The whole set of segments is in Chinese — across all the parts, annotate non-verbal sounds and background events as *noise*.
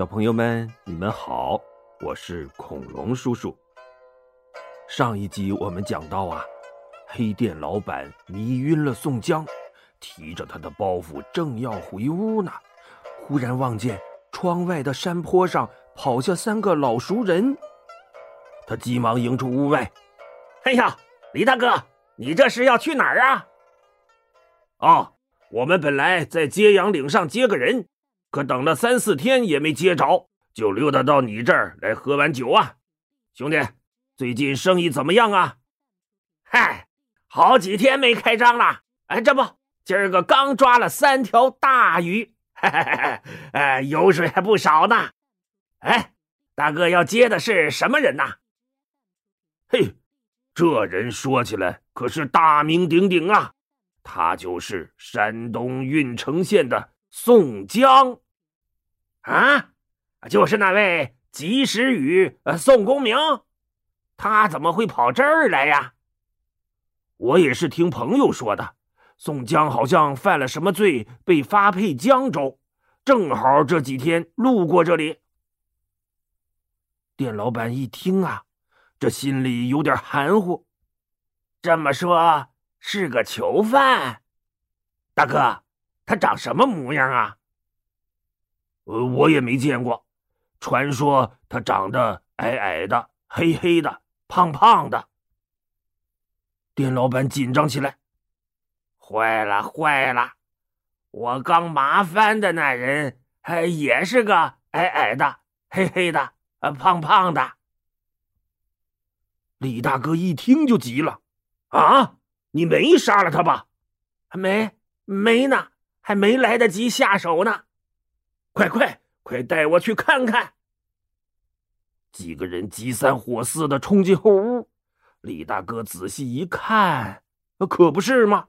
小朋友们，你们好，我是恐龙叔叔。上一集我们讲到啊，黑店老板迷晕了宋江，提着他的包袱正要回屋呢，忽然望见窗外的山坡上跑下三个老熟人，他急忙迎出屋外：“哎呀，李大哥，你这是要去哪儿啊？”“哦，我们本来在揭阳岭上接个人。”可等了三四天也没接着，就溜达到你这儿来喝碗酒啊，兄弟，最近生意怎么样啊？嗨，好几天没开张了。哎，这不，今儿个刚抓了三条大鱼，嘿嘿嘿哎，油水还不少呢。哎，大哥要接的是什么人呐？嘿，这人说起来可是大名鼎鼎啊，他就是山东郓城县的。宋江，啊，就是那位及时雨，宋公明，他怎么会跑这儿来呀？我也是听朋友说的，宋江好像犯了什么罪，被发配江州，正好这几天路过这里。店老板一听啊，这心里有点含糊，这么说是个囚犯，大哥。他长什么模样啊？呃，我也没见过。传说他长得矮矮的、黑黑的、胖胖的。店老板紧张起来，坏了坏了！我刚麻烦的那人，哎也是个矮矮的、黑黑的、呃胖胖的。李大哥一听就急了：“啊，你没杀了他吧？”“没，没呢。”还没来得及下手呢，快快快带我去看看！几个人急三火四的冲进后屋，李大哥仔细一看，可不是吗？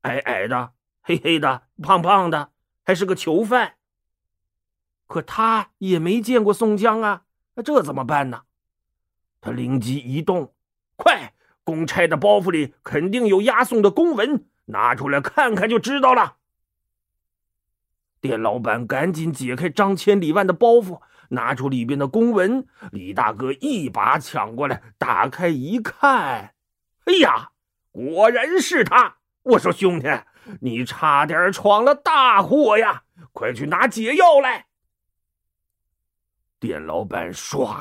矮矮的、黑黑的、胖胖的，还是个囚犯。可他也没见过宋江啊，这怎么办呢？他灵机一动，快，公差的包袱里肯定有押送的公文，拿出来看看就知道了。店老板赶紧解开张千里万的包袱，拿出里边的公文。李大哥一把抢过来，打开一看，哎呀，果然是他！我说兄弟，你差点闯了大祸呀！快去拿解药来！店老板唰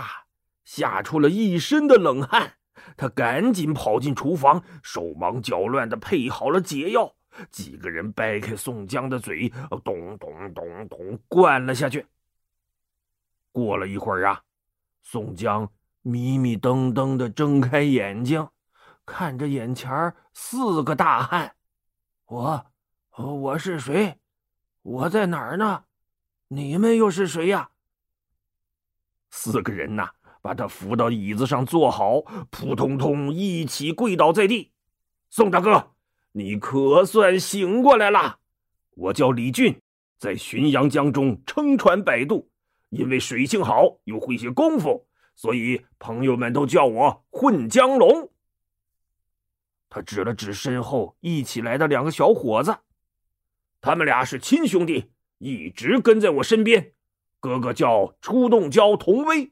吓出了一身的冷汗，他赶紧跑进厨房，手忙脚乱的配好了解药。几个人掰开宋江的嘴，咚咚咚咚灌了下去。过了一会儿啊，宋江迷迷瞪瞪的睁开眼睛，看着眼前四个大汉：“我，我是谁？我在哪儿呢？你们又是谁呀？”四个人呐，把他扶到椅子上坐好，扑通通一起跪倒在地。宋大哥。你可算醒过来了！我叫李俊，在浔阳江中撑船摆渡，因为水性好又会些功夫，所以朋友们都叫我混江龙。他指了指身后一起来的两个小伙子，他们俩是亲兄弟，一直跟在我身边。哥哥叫出洞蛟童威，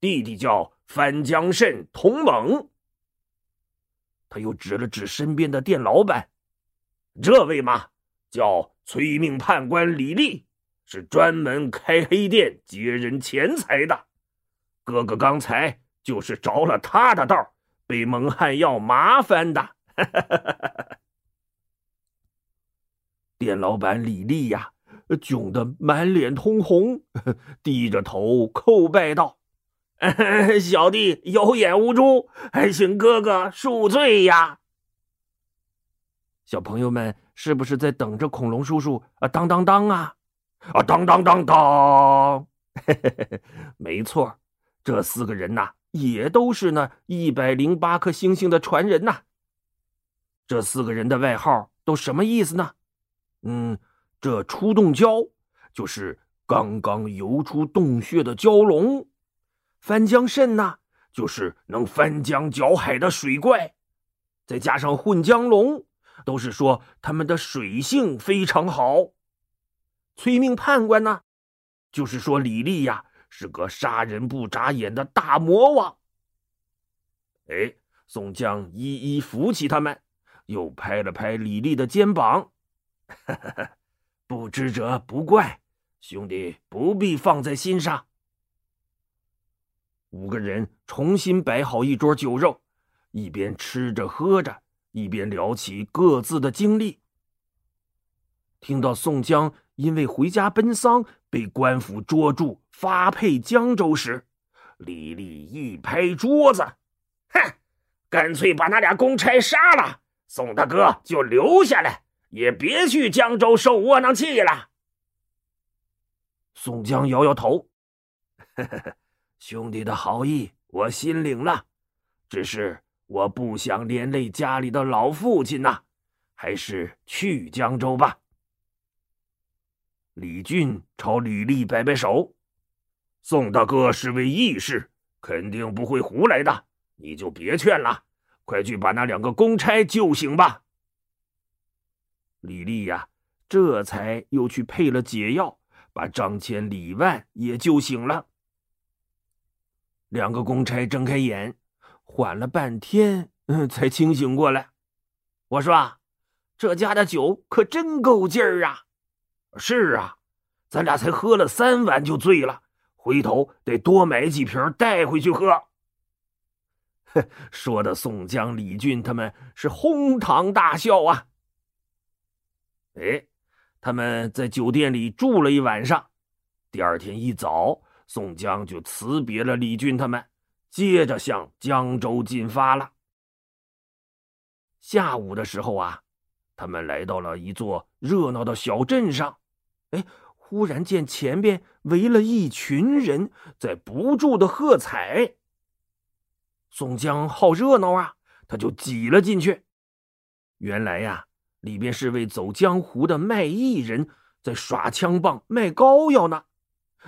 弟弟叫翻江蜃童猛。他又指了指身边的店老板，这位嘛，叫催命判官李立，是专门开黑店劫人钱财的。哥哥刚才就是着了他的道，被蒙汗药麻烦的。*laughs* 店老板李立呀，窘得满脸通红，*laughs* 低着头叩拜道。*laughs* 小弟有眼无珠，还请哥哥恕罪呀！小朋友们是不是在等着恐龙叔叔啊？当当当啊！啊，当当当当！*laughs* 没错，这四个人呐，也都是那一百零八颗星星的传人呐。这四个人的外号都什么意思呢？嗯，这出洞蛟就是刚刚游出洞穴的蛟龙。翻江蜃呐，就是能翻江搅海的水怪，再加上混江龙，都是说他们的水性非常好。催命判官呢，就是说李丽呀是个杀人不眨眼的大魔王。哎，宋江一一扶起他们，又拍了拍李丽的肩膀：“ *laughs* 不知者不怪，兄弟不必放在心上。”五个人重新摆好一桌酒肉，一边吃着喝着，一边聊起各自的经历。听到宋江因为回家奔丧被官府捉住，发配江州时，李立一拍桌子：“哼，干脆把那俩公差杀了，宋大哥就留下来，也别去江州受窝囊气了。”宋江摇摇头：“呵呵呵，兄弟的好意我心领了，只是我不想连累家里的老父亲呐，还是去江州吧。”李俊朝吕丽摆摆手：“宋大哥是位义士，肯定不会胡来的，你就别劝了，快去把那两个公差救醒吧。”李丽呀，这才又去配了解药，把张千、李万也救醒了。两个公差睁开眼，缓了半天，嗯，才清醒过来。我说：“啊这家的酒可真够劲儿啊！”是啊，咱俩才喝了三碗就醉了，回头得多买几瓶带回去喝。*laughs* 说的宋江、李俊他们是哄堂大笑啊。哎，他们在酒店里住了一晚上，第二天一早，宋江就辞别了李俊他们，接着向江州进发了。下午的时候啊，他们来到了一座热闹的小镇上。哎，忽然见前边围了一群人在不住的喝彩。宋江好热闹啊，他就挤了进去。原来呀，里边是位走江湖的卖艺人，在耍枪棒卖膏药呢。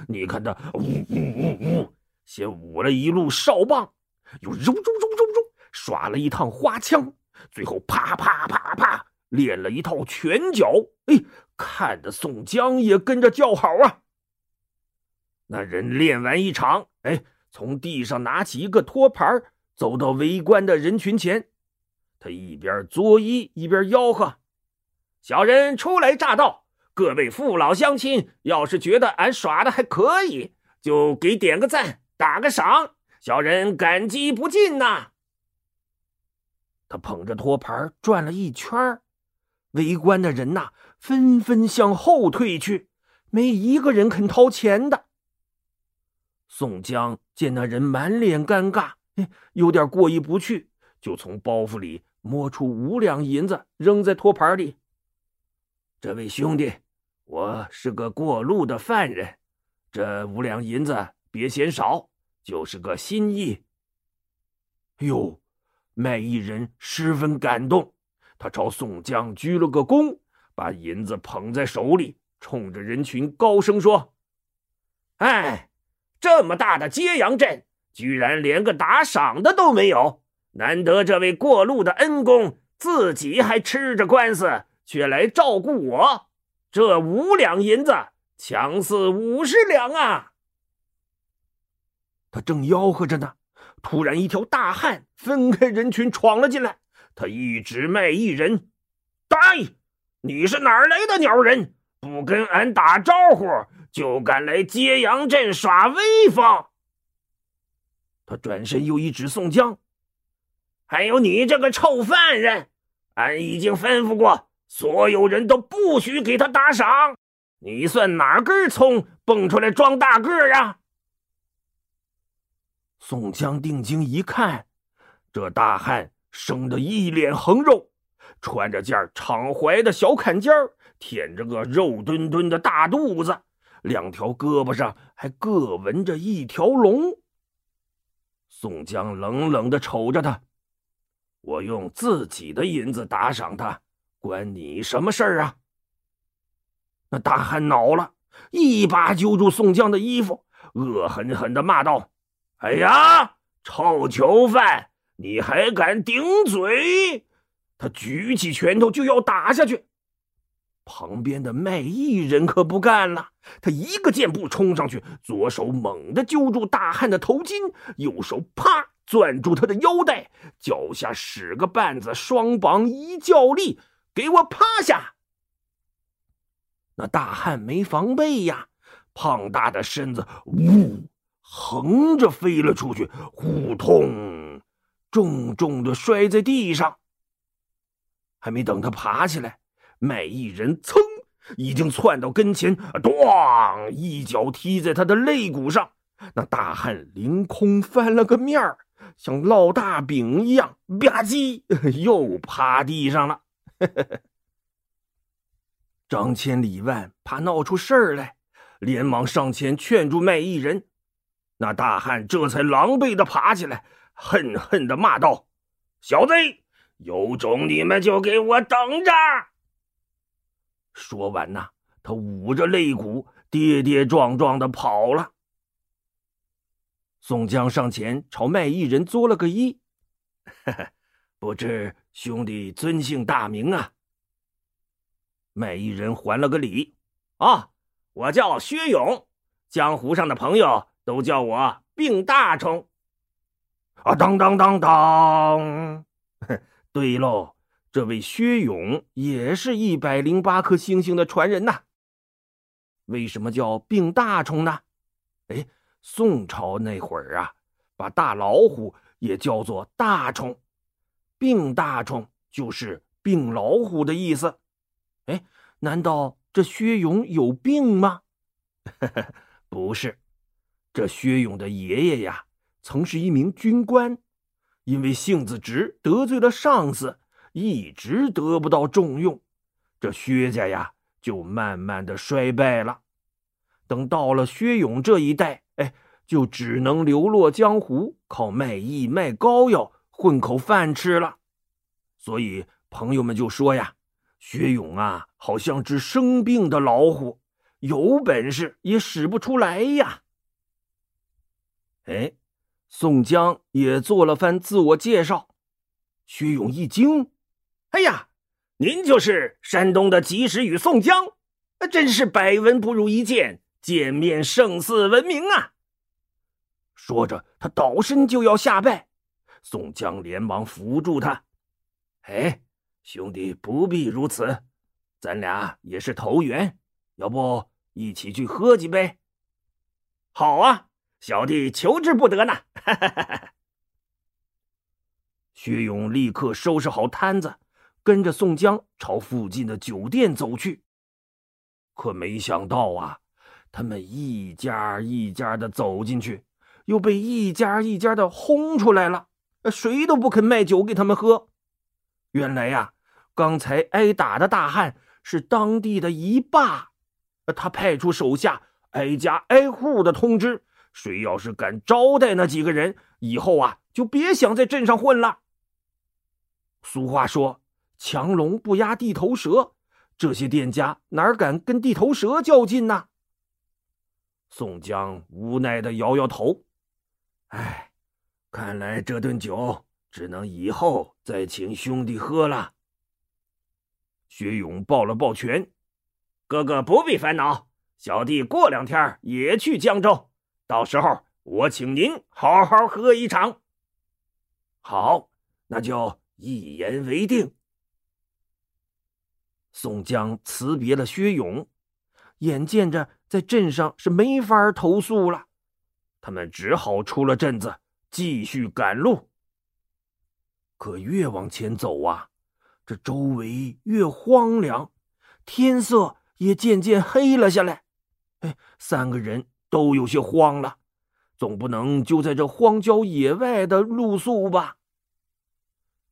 你看他呜呜呜呜，先舞了一路哨棒，又揉揉揉揉揉，耍了一趟花枪，最后啪啪啪啪。练了一套拳脚，哎，看的宋江也跟着叫好啊。那人练完一场，哎，从地上拿起一个托盘，走到围观的人群前，他一边作揖一边吆喝：“小人初来乍到，各位父老乡亲，要是觉得俺耍的还可以，就给点个赞，打个赏，小人感激不尽呐。”他捧着托盘转了一圈围观的人呐，纷纷向后退去，没一个人肯掏钱的。宋江见那人满脸尴尬，有点过意不去，就从包袱里摸出五两银子，扔在托盘里。这位兄弟，我是个过路的犯人，这五两银子别嫌少，就是个心意。哟，卖艺人十分感动。他朝宋江鞠了个躬，把银子捧在手里，冲着人群高声说：“哎，这么大的揭阳镇，居然连个打赏的都没有！难得这位过路的恩公自己还吃着官司，却来照顾我。这五两银子，强似五十两啊！”他正吆喝着呢，突然一条大汉分开人群闯了进来。他一指卖艺人：“呆，你是哪儿来的鸟人？不跟俺打招呼，就敢来揭阳镇耍威风？”他转身又一指宋江：“还有你这个臭犯人，俺已经吩咐过，所有人都不许给他打赏。你算哪根葱蹦出来装大个呀？”宋江定睛一看，这大汉。生得一脸横肉，穿着件敞怀的小坎肩舔着个肉墩墩的大肚子，两条胳膊上还各纹着一条龙。宋江冷冷的瞅着他：“我用自己的银子打赏他，关你什么事儿啊？”那大汉恼了，一把揪住宋江的衣服，恶狠狠的骂道：“哎呀，臭囚犯！”你还敢顶嘴？他举起拳头就要打下去。旁边的卖艺人可不干了，他一个箭步冲上去，左手猛地揪住大汉的头巾，右手啪攥住他的腰带，脚下使个绊子，双膀一较力，给我趴下！那大汉没防备呀，胖大的身子呜横着飞了出去，呼通，重重的摔在地上。还没等他爬起来。卖艺人噌，已经窜到跟前，咣一脚踢在他的肋骨上。那大汉凌空翻了个面儿，像烙大饼一样，吧唧又趴地上了。*laughs* 张千里万怕闹出事儿来，连忙上前劝住卖艺人。那大汉这才狼狈的爬起来，恨恨的骂道：“小子，有种你们就给我等着！”说完呐，他捂着肋骨，跌跌撞撞的跑了。宋江上前朝卖艺人作了个揖：“ *laughs* 不知兄弟尊姓大名啊？”卖艺人还了个礼：“啊，我叫薛勇，江湖上的朋友都叫我病大虫。”啊，当当当当！*laughs* 对喽。这位薛勇也是一百零八颗星星的传人呐。为什么叫病大虫呢？哎，宋朝那会儿啊，把大老虎也叫做大虫，病大虫就是病老虎的意思。哎，难道这薛勇有病吗？*laughs* 不是，这薛勇的爷爷呀，曾是一名军官，因为性子直，得罪了上司。一直得不到重用，这薛家呀就慢慢的衰败了。等到了薛勇这一代，哎，就只能流落江湖，靠卖艺卖膏药混口饭吃了。所以朋友们就说呀：“薛勇啊，好像只生病的老虎，有本事也使不出来呀。”哎，宋江也做了番自我介绍，薛勇一惊。哎呀，您就是山东的及时雨宋江，真是百闻不如一见，见面胜似闻名啊！说着，他倒身就要下拜，宋江连忙扶住他：“哎，兄弟不必如此，咱俩也是投缘，要不一起去喝几杯？”“好啊，小弟求之不得呢！” *laughs* 薛勇立刻收拾好摊子。跟着宋江朝附近的酒店走去，可没想到啊，他们一家一家的走进去，又被一家一家的轰出来了，谁都不肯卖酒给他们喝。原来呀，刚才挨打的大汉是当地的一霸，他派出手下挨家挨户的通知，谁要是敢招待那几个人，以后啊就别想在镇上混了。俗话说。强龙不压地头蛇，这些店家哪敢跟地头蛇较劲呢？宋江无奈的摇摇头：“哎，看来这顿酒只能以后再请兄弟喝了。”薛勇抱了抱拳：“哥哥不必烦恼，小弟过两天也去江州，到时候我请您好好喝一场。”好，那就一言为定。宋江辞别了薛勇，眼见着在镇上是没法投宿了，他们只好出了镇子，继续赶路。可越往前走啊，这周围越荒凉，天色也渐渐黑了下来。哎，三个人都有些慌了，总不能就在这荒郊野外的露宿吧？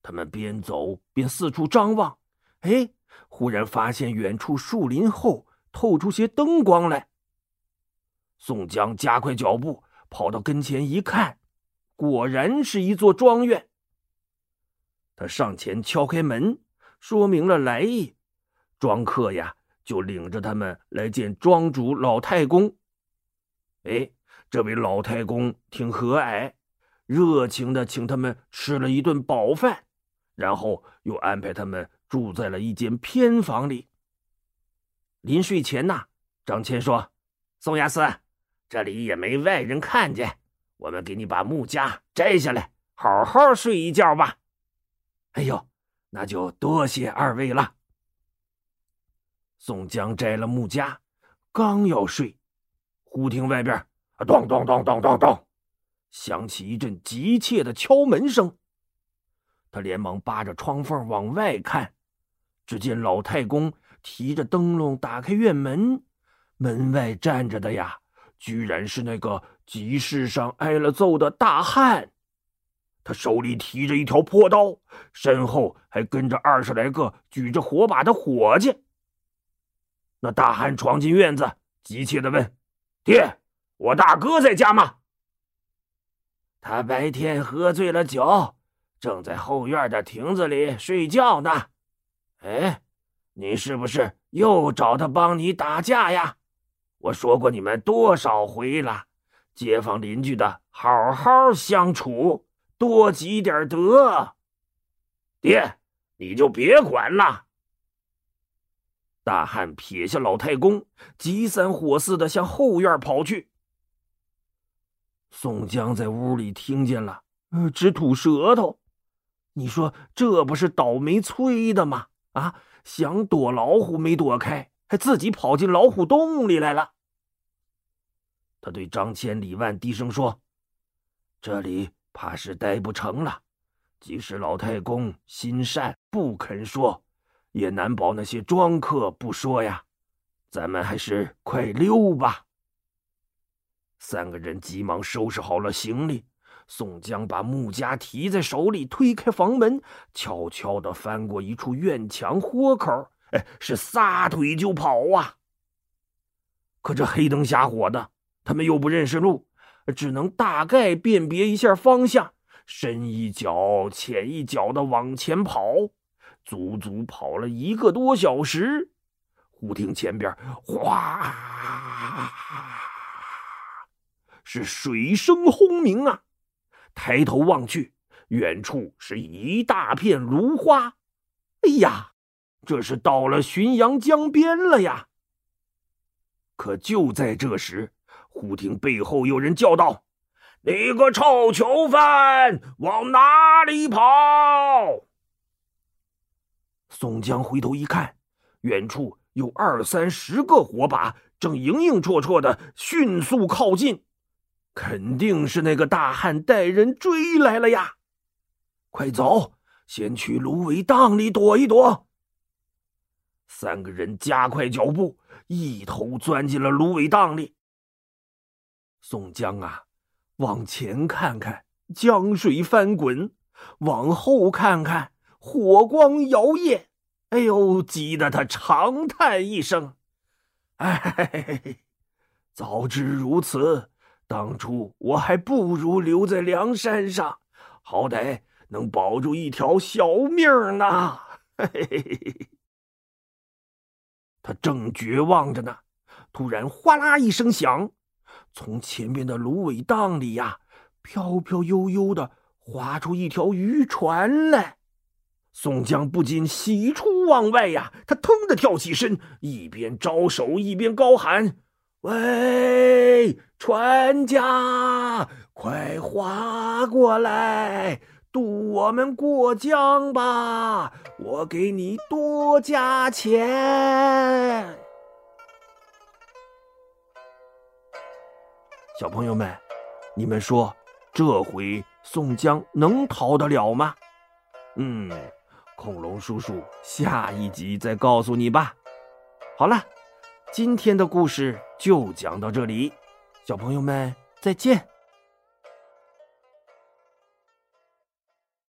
他们边走边四处张望，哎。忽然发现远处树林后透出些灯光来。宋江加快脚步跑到跟前一看，果然是一座庄园。他上前敲开门，说明了来意，庄客呀就领着他们来见庄主老太公。哎，这位老太公挺和蔼，热情的请他们吃了一顿饱饭，然后又安排他们。住在了一间偏房里，临睡前呐，张骞说：“宋押司，这里也没外人看见，我们给你把木枷摘下来，好好睡一觉吧。”哎呦，那就多谢二位了。宋江摘了木枷，刚要睡，忽听外边啊咚咚咚咚咚咚，响起一阵急切的敲门声。他连忙扒着窗缝往外看，只见老太公提着灯笼打开院门，门外站着的呀，居然是那个集市上挨了揍的大汉。他手里提着一条破刀，身后还跟着二十来个举着火把的伙计。那大汉闯进院子，急切的问：“爹，我大哥在家吗？”他白天喝醉了酒。正在后院的亭子里睡觉呢，哎，你是不是又找他帮你打架呀？我说过你们多少回了，街坊邻居的好好相处，多积点德。爹，你就别管了。大汉撇下老太公，急三火四的向后院跑去。宋江在屋里听见了，呃，直吐舌头。你说这不是倒霉催的吗？啊，想躲老虎没躲开，还自己跑进老虎洞里来了。他对张千、李万低声说：“这里怕是待不成了。即使老太公心善不肯说，也难保那些庄客不说呀。咱们还是快溜吧。”三个人急忙收拾好了行李。宋江把木枷提在手里，推开房门，悄悄地翻过一处院墙豁口，哎，是撒腿就跑啊！可这黑灯瞎火的，他们又不认识路，只能大概辨别一下方向，深一脚浅一脚的往前跑，足足跑了一个多小时。忽听前边哗，是水声轰鸣啊！抬头望去，远处是一大片芦花。哎呀，这是到了浔阳江边了呀！可就在这时，忽听背后有人叫道：“你个臭囚犯，往哪里跑？”宋江回头一看，远处有二三十个火把，正影影绰绰的迅速靠近。肯定是那个大汉带人追来了呀！快走，先去芦苇荡里躲一躲。三个人加快脚步，一头钻进了芦苇荡里。宋江啊，往前看看，江水翻滚；往后看看，火光摇曳。哎呦，急得他长叹一声：“哎，*laughs* 早知如此。”当初我还不如留在梁山上，好歹能保住一条小命呢。他正绝望着呢，突然哗啦一声响，从前边的芦苇荡里呀，飘飘悠悠的划出一条渔船来。宋江不禁喜出望外呀，他腾的跳起身，一边招手一边高喊。喂，船家，快划过来，渡我们过江吧！我给你多加钱。小朋友们，你们说，这回宋江能逃得了吗？嗯，恐龙叔叔下一集再告诉你吧。好了。今天的故事就讲到这里，小朋友们再见。